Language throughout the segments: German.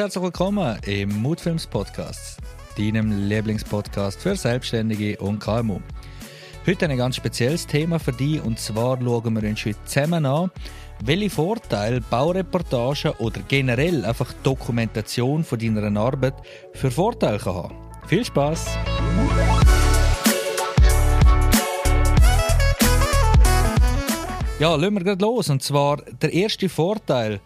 Herzlich willkommen im Moodfilms Podcast, deinem Lieblingspodcast für Selbstständige und KMU. Heute ein ganz spezielles Thema für dich und zwar schauen wir uns heute zusammen an, welche Vorteile Baureportagen oder generell einfach Dokumentation von deiner Arbeit für Vorteile kann haben. Viel Spaß! Ja, lassen wir gerade los. Und zwar der erste Vorteil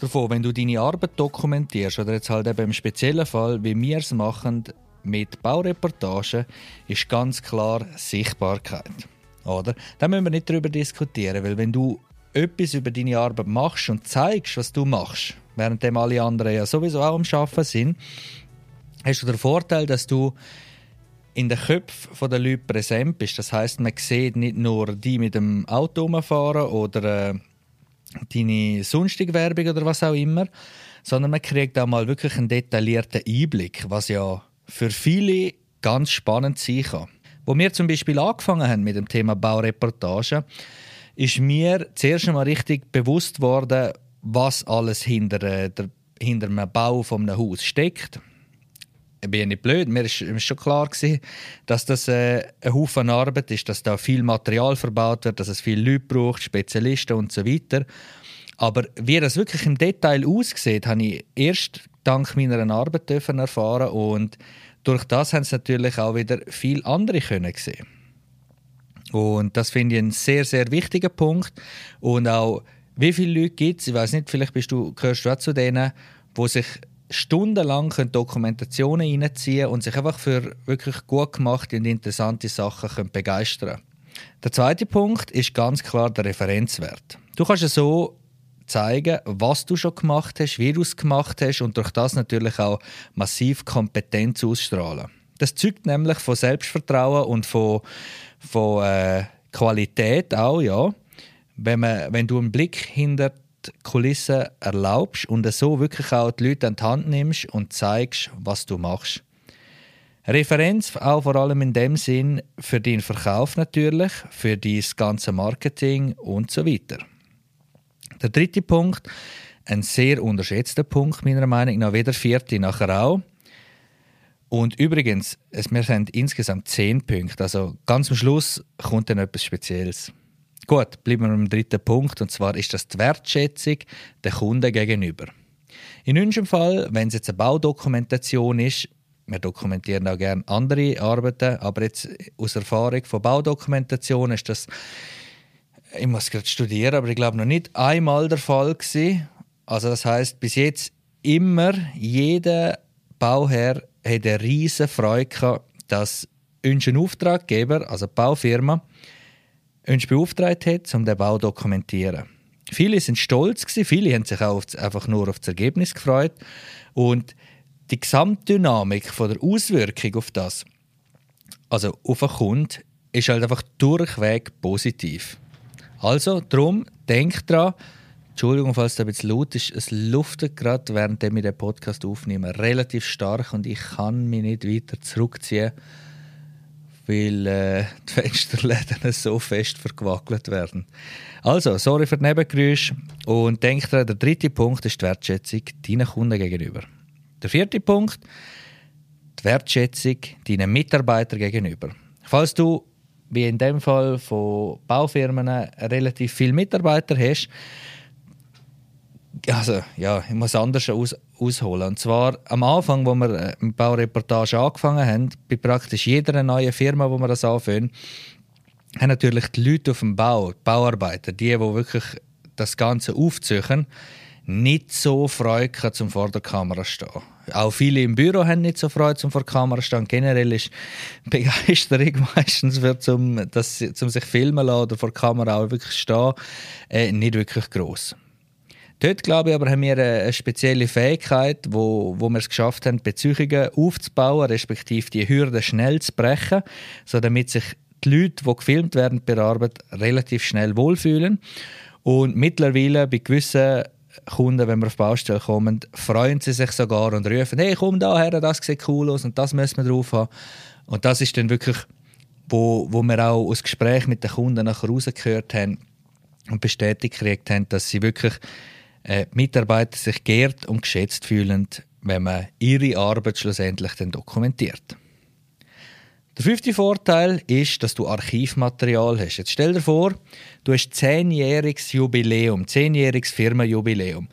davon, wenn du deine Arbeit dokumentierst, oder jetzt halt eben im speziellen Fall, wie wir es machen mit Baureportagen, ist ganz klar Sichtbarkeit. Oder? Da müssen wir nicht darüber diskutieren, weil wenn du etwas über deine Arbeit machst und zeigst, was du machst, während alle anderen ja sowieso auch am Arbeiten sind, hast du den Vorteil, dass du in den Köpfen der Leute präsent bist. Das heißt, man sieht nicht nur die mit dem Auto rumfahren oder äh, deine sonstige Werbung oder was auch immer, sondern man kriegt auch mal wirklich einen detaillierten Einblick, was ja für viele ganz spannend sein kann. Wo wir zum Beispiel angefangen haben mit dem Thema Baureportage, ist mir zuerst einmal richtig bewusst worden, was alles hinter, äh, der, hinter einem Bau von einem Haus steckt ich bin ja nicht blöd, mir ist schon klar gewesen, dass das äh, ein Haufen Arbeit ist, dass da viel Material verbaut wird, dass es viele Leute braucht, Spezialisten und so weiter. Aber wie das wirklich im Detail aussieht, habe ich erst dank meiner Arbeit erfahren und durch das haben es natürlich auch wieder viele andere können sehen. Und das finde ich einen sehr, sehr wichtigen Punkt. Und auch, wie viele Leute gibt es, ich weiß nicht, vielleicht bist du, gehörst du auch zu denen, die sich stundenlang Dokumentationen reinziehen und sich einfach für wirklich gut gemachte und interessante Sachen können begeistern Der zweite Punkt ist ganz klar der Referenzwert. Du kannst so zeigen, was du schon gemacht hast, wie du es gemacht hast und durch das natürlich auch massiv Kompetenz ausstrahlen. Das zeugt nämlich von Selbstvertrauen und von, von äh, Qualität auch, ja. Wenn, man, wenn du einen Blick hinter Kulissen erlaubst und so wirklich auch die Leute an die Hand nimmst und zeigst, was du machst. Referenz auch vor allem in dem Sinn für den Verkauf natürlich, für das ganze Marketing und so weiter. Der dritte Punkt, ein sehr unterschätzter Punkt meiner Meinung nach, wie der vierte nachher auch. Und übrigens, wir sind insgesamt zehn Punkte, also ganz am Schluss kommt dann etwas Spezielles. Gut, bleiben wir beim dritten Punkt, und zwar ist das die Wertschätzung der Kunden gegenüber. In unserem Fall, wenn es jetzt eine Baudokumentation ist, wir dokumentieren auch gerne andere Arbeiten, aber jetzt aus Erfahrung von Baudokumentation ist das, ich muss gerade studieren, aber ich glaube noch nicht einmal der Fall gewesen. Also das heißt bis jetzt immer jeder Bauherr hat eine riesige Freude gehabt, dass unser Auftraggeber, also die Baufirma, uns beauftragt hat, um den Bau zu dokumentieren. Viele sind stolz viele haben sich auch einfach nur auf das Ergebnis gefreut und die Gesamtdynamik von der Auswirkung auf das, also auf den Kunden, ist halt einfach durchweg positiv. Also, darum, denkt dran, Entschuldigung, falls es ein bisschen laut ist, es luftet gerade, während wir den Podcast aufnehmen, relativ stark und ich kann mich nicht weiter zurückziehen weil äh, die Fensterläden so fest verquackelt werden. Also, sorry für die Nebengeräusche und denkt dran, der dritte Punkt ist die Wertschätzung deinen Kunden gegenüber. Der vierte Punkt, die Wertschätzung deinen Mitarbeitern gegenüber. Falls du, wie in dem Fall von Baufirmen, relativ viele Mitarbeiter hast, also ja, ich muss anders aus, ausholen. Und zwar am Anfang, wo wir äh, mit Baureportage angefangen haben, bei praktisch jeder neuen Firma, wo wir das anfangen, haben natürlich die Leute auf dem Bau, die Bauarbeiter, die, die wirklich das Ganze aufziehen, nicht so Freude zum vor der Kamera stehen. Auch viele im Büro haben nicht so Freude zum vor der Kamera stehen. Generell ist Begeisterung meistens für zum, das, zum sich filmen lassen oder vor der Kamera auch wirklich stehen, äh, nicht wirklich groß. Dort, glaube ich, aber haben wir eine spezielle Fähigkeit, wo, wo wir es geschafft haben, Beziehungen aufzubauen, respektive die Hürden schnell zu brechen, so damit sich die Leute, die gefilmt werden bei der Arbeit, relativ schnell wohlfühlen. Und mittlerweile bei gewissen Kunden, wenn wir auf Baustelle kommen, freuen sie sich sogar und rufen, hey, komm da her, das sieht cool aus und das müssen wir drauf haben. Und das ist dann wirklich, wo, wo wir auch aus Gespräch mit den Kunden nachher rausgehört haben und bestätigt gekriegt haben, dass sie wirklich äh, Mitarbeiter sich geehrt und geschätzt fühlen, wenn man ihre Arbeit schlussendlich dann dokumentiert. Der fünfte Vorteil ist, dass du Archivmaterial hast. Jetzt stell dir vor, du hast zehnjähriges Jubiläum, zehnjähriges Firmenjubiläum.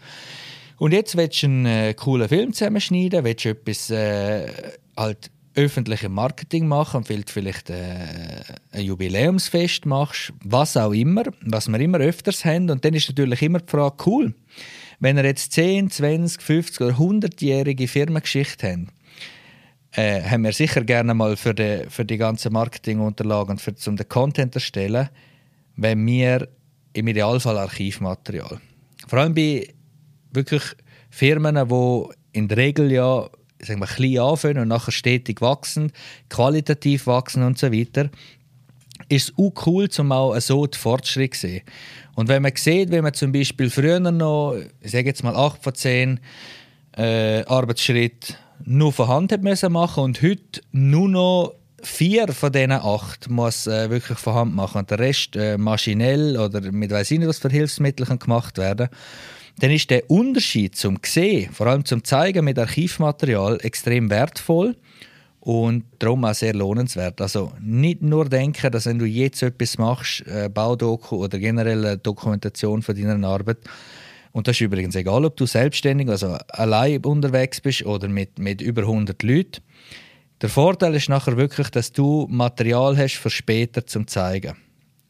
Und jetzt willst du einen äh, coolen Film zusammenschneiden, willst du etwas äh, halt öffentliche Marketing machen und vielleicht äh, ein Jubiläumsfest machst, was auch immer, was wir immer öfters haben. Und dann ist natürlich immer die Frage, cool, wenn ihr jetzt 10, 20, 50 oder 100-jährige Firmengeschichte habt, äh, haben wir sicher gerne mal für die, für die ganzen Marketingunterlagen, für, um den Content erstellen, wenn wir im Idealfall Archivmaterial. Vor allem bei wirklich Firmen, die in der Regel ja sagen wir, klein anfangen und nachher stetig wachsen, qualitativ wachsen und so weiter, ist es auch cool, um auch so den Fortschritt zu sehen. Und wenn man sieht, wenn man zum Beispiel früher noch, ich sage jetzt mal 8 von 10 äh, Arbeitsschritte nur von Hand müssen machen und heute nur noch vier von diesen acht muss äh, wirklich von Hand machen und der Rest äh, maschinell oder mit weiß ich nicht was für Hilfsmitteln gemacht werden dann ist der Unterschied zum Sehen, vor allem zum Zeigen mit Archivmaterial, extrem wertvoll und darum auch sehr lohnenswert. Also nicht nur denken, dass wenn du jetzt etwas machst, äh, Baudoku oder generell Dokumentation von deiner Arbeit, und das ist übrigens egal, ob du selbstständig, also allein unterwegs bist oder mit, mit über 100 Leuten. Der Vorteil ist nachher wirklich, dass du Material hast für später zum zeigen.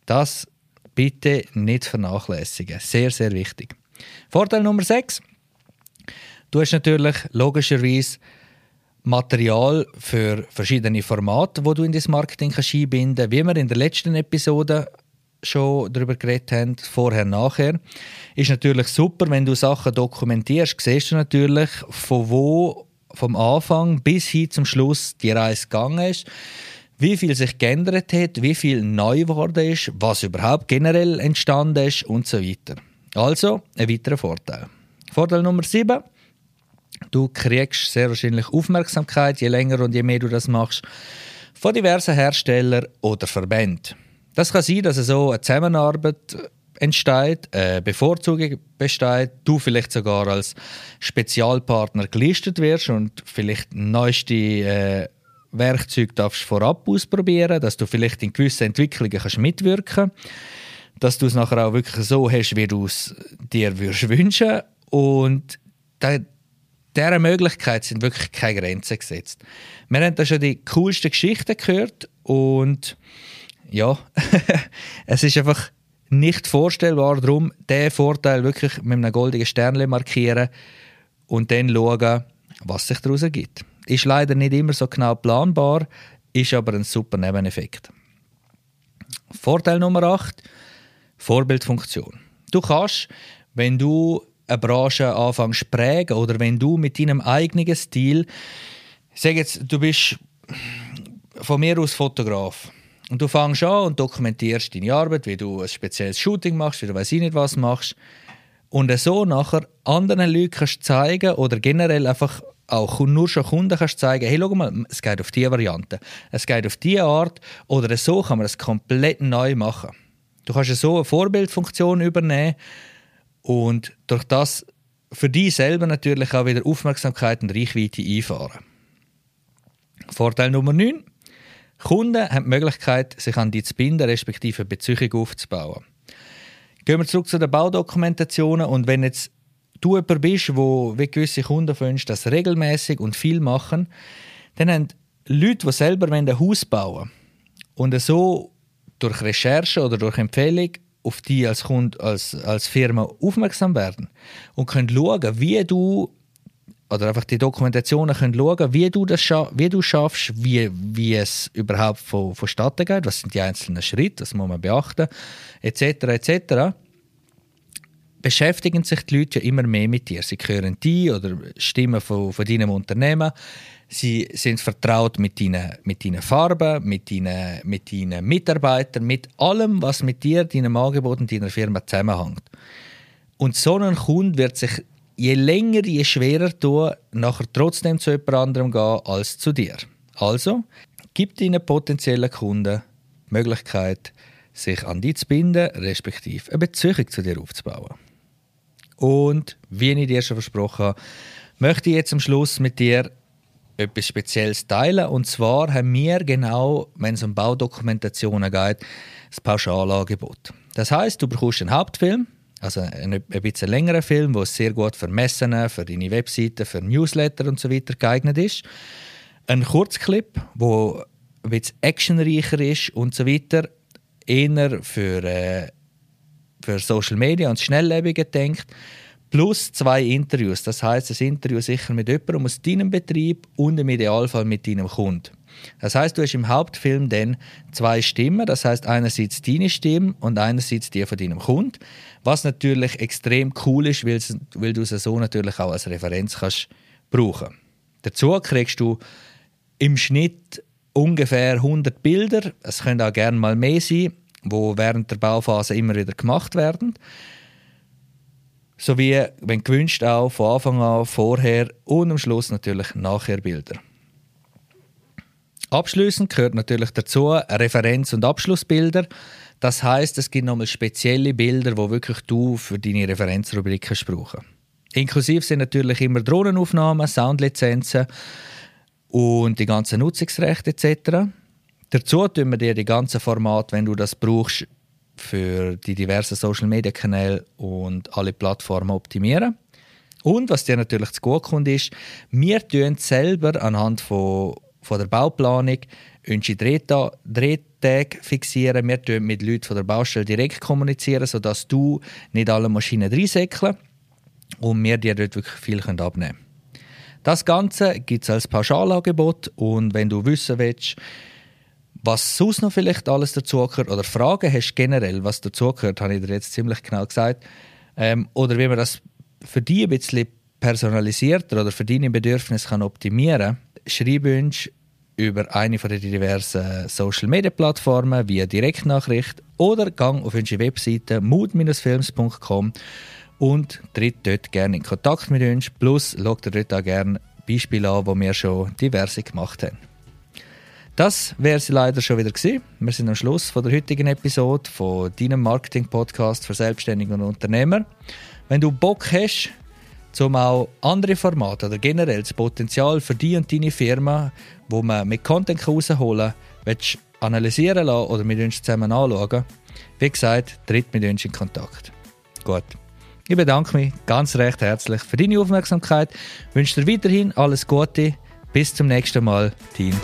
Das bitte nicht vernachlässigen. Sehr, sehr wichtig. Vorteil Nummer 6. Du hast natürlich logischerweise Material für verschiedene Formate, wo du in das Marketing einbinden kannst. Wie wir in der letzten Episode schon darüber geredet haben, vorher, nachher, ist natürlich super, wenn du Sachen dokumentierst, siehst du natürlich, von wo vom Anfang bis hin zum Schluss die Reise gegangen ist, wie viel sich geändert hat, wie viel neu geworden ist, was überhaupt generell entstanden ist und so weiter. Also, ein weiterer Vorteil. Vorteil Nummer 7. Du kriegst sehr wahrscheinlich Aufmerksamkeit, je länger und je mehr du das machst, von diversen Herstellern oder Verbänden. Das kann sein, dass so eine Zusammenarbeit entsteht, eine Bevorzugung besteht, du vielleicht sogar als Spezialpartner gelistet wirst und vielleicht neueste äh, Werkzeuge darfst vorab ausprobieren, dass du vielleicht in gewissen Entwicklungen kannst mitwirken kannst dass du es nachher auch wirklich so hast, wie du es dir würdest wünschen und dieser Möglichkeit sind wirklich keine Grenzen gesetzt. Wir haben da schon die coolsten Geschichten gehört und ja, es ist einfach nicht vorstellbar, darum diesen Vorteil wirklich mit einem goldenen Sternchen markieren und dann schauen, was sich daraus ergibt. Ist leider nicht immer so genau planbar, ist aber ein super Nebeneffekt. Vorteil Nummer 8 Vorbildfunktion. Du kannst, wenn du eine Branche anfängst zu prägen oder wenn du mit deinem eigenen Stil, sag jetzt, du bist von mir aus Fotograf und du fängst an und dokumentierst deine Arbeit, wie du ein spezielles Shooting machst, wie du weiß ich nicht was machst und so nachher anderen Leuten kannst zeigen oder generell einfach auch nur schon Kunden kannst zeigen, hey, schau mal, es geht auf diese Variante, es geht auf diese Art oder so kann man es komplett neu machen. Du kannst so eine Vorbildfunktion übernehmen und durch das für dich selber natürlich auch wieder Aufmerksamkeit und Reichweite einfahren. Vorteil Nummer 9. Kunden haben die Möglichkeit, sich an dich zu binden, respektive Beziehung aufzubauen. Gehen wir zurück zu den Baudokumentationen und wenn jetzt du jemand bist, wo wie gewisse Kunden findest, das regelmäßig und viel machen, dann haben Leute, die selber ein Haus bauen und so durch Recherche oder durch Empfehlung auf die als Kunde, als, als Firma aufmerksam werden und können schauen, wie du oder einfach die Dokumentationen können schauen, wie du das wie du schaffst, wie, wie es überhaupt von, vonstatten geht, was sind die einzelnen Schritte, das muss man beachten, etc. etc. Beschäftigen sich die Leute ja immer mehr mit dir. Sie hören die oder Stimmen von, von deinem Unternehmen. Sie sind vertraut mit deinen, mit deinen Farben, mit deinen, mit deinen Mitarbeitern, mit allem, was mit dir, deinem Angebot und deiner Firma zusammenhängt. Und so ein Kunde wird sich je länger, je schwerer tun, nachher trotzdem zu jemand anderem gehen als zu dir. Also, gib deinen potenziellen Kunden die Möglichkeit, sich an dich zu binden, respektive eine Beziehung zu dir aufzubauen. Und wie ich dir schon versprochen habe, möchte ich jetzt am Schluss mit dir etwas Spezielles teilen. Und zwar haben wir genau, wenn es um Baudokumentationen geht, das Pauschalangebot. Das heißt, du bekommst einen Hauptfilm, also ein, ein bisschen längeren Film, der sehr gut für Messen, für deine Webseite, für Newsletter und so weiter geeignet ist. Ein Kurzclip, wo ein bisschen actionreicher ist und so weiter, eher für, äh, für Social Media und Schnelllebige denkt plus zwei Interviews. Das heißt, ein Interview sicher mit jemandem aus deinem Betrieb und im Idealfall mit deinem Kunden. Das heißt, du hast im Hauptfilm dann zwei Stimmen. Das heißt, einerseits deine Stimme und einerseits die von deinem Kunden. Was natürlich extrem cool ist, weil, du es so natürlich auch als Referenz kannst brauchen. Dazu kriegst du im Schnitt ungefähr 100 Bilder. Es können auch gerne mal mehr sein, wo während der Bauphase immer wieder gemacht werden sowie, wenn gewünscht, auch von Anfang an, vorher und am Schluss natürlich nachher Bilder. Abschließend gehört natürlich dazu Referenz- und Abschlussbilder. Das heißt, es gibt nochmal spezielle Bilder, wo wirklich du für deine Referenzrubrik kannst brauchen. Inklusiv sind natürlich immer Drohnenaufnahmen, Soundlizenzen und die ganzen Nutzungsrechte etc. Dazu tun wir dir die ganzen Formate, wenn du das brauchst, für die diversen Social Media Kanäle und alle Plattformen optimieren. Und was dir natürlich zu gut kommt, ist, wir tun selber anhand von, von der Bauplanung unsere Drehtage fixieren. Wir tun mit Leuten von der Baustelle direkt kommunizieren, sodass du nicht alle Maschinen reinsäckeln und wir dir dort wirklich viel abnehmen können. Das Ganze gibt es als Pauschalangebot und wenn du wissen willst, was sonst noch vielleicht alles dazugehört oder Fragen hast generell, was dazugehört, habe ich dir jetzt ziemlich genau gesagt. Ähm, oder wie man das für dich ein bisschen personalisierter oder für deine Bedürfnisse kann optimieren kann, schreib uns über eine den diversen Social Media Plattformen via Direktnachricht oder gang auf unsere Webseite mood-films.com und tritt dort gerne in Kontakt mit uns. Plus schaut dort auch gerne Beispiele an, die wir schon diverse gemacht haben. Das wäre sie leider schon wieder gewesen. Wir sind am Schluss von der heutigen Episode von deinem Marketing-Podcast für Selbstständige und Unternehmer. Wenn du Bock hast, um auch andere Formate oder generell das Potenzial für dich und deine Firma, wo man mit Content herausholen kann, analysieren lassen oder mit uns zusammen anschauen, wie gesagt, tritt mit uns in Kontakt. Gut. Ich bedanke mich ganz recht herzlich für deine Aufmerksamkeit, wünsche dir weiterhin alles Gute. Bis zum nächsten Mal, dein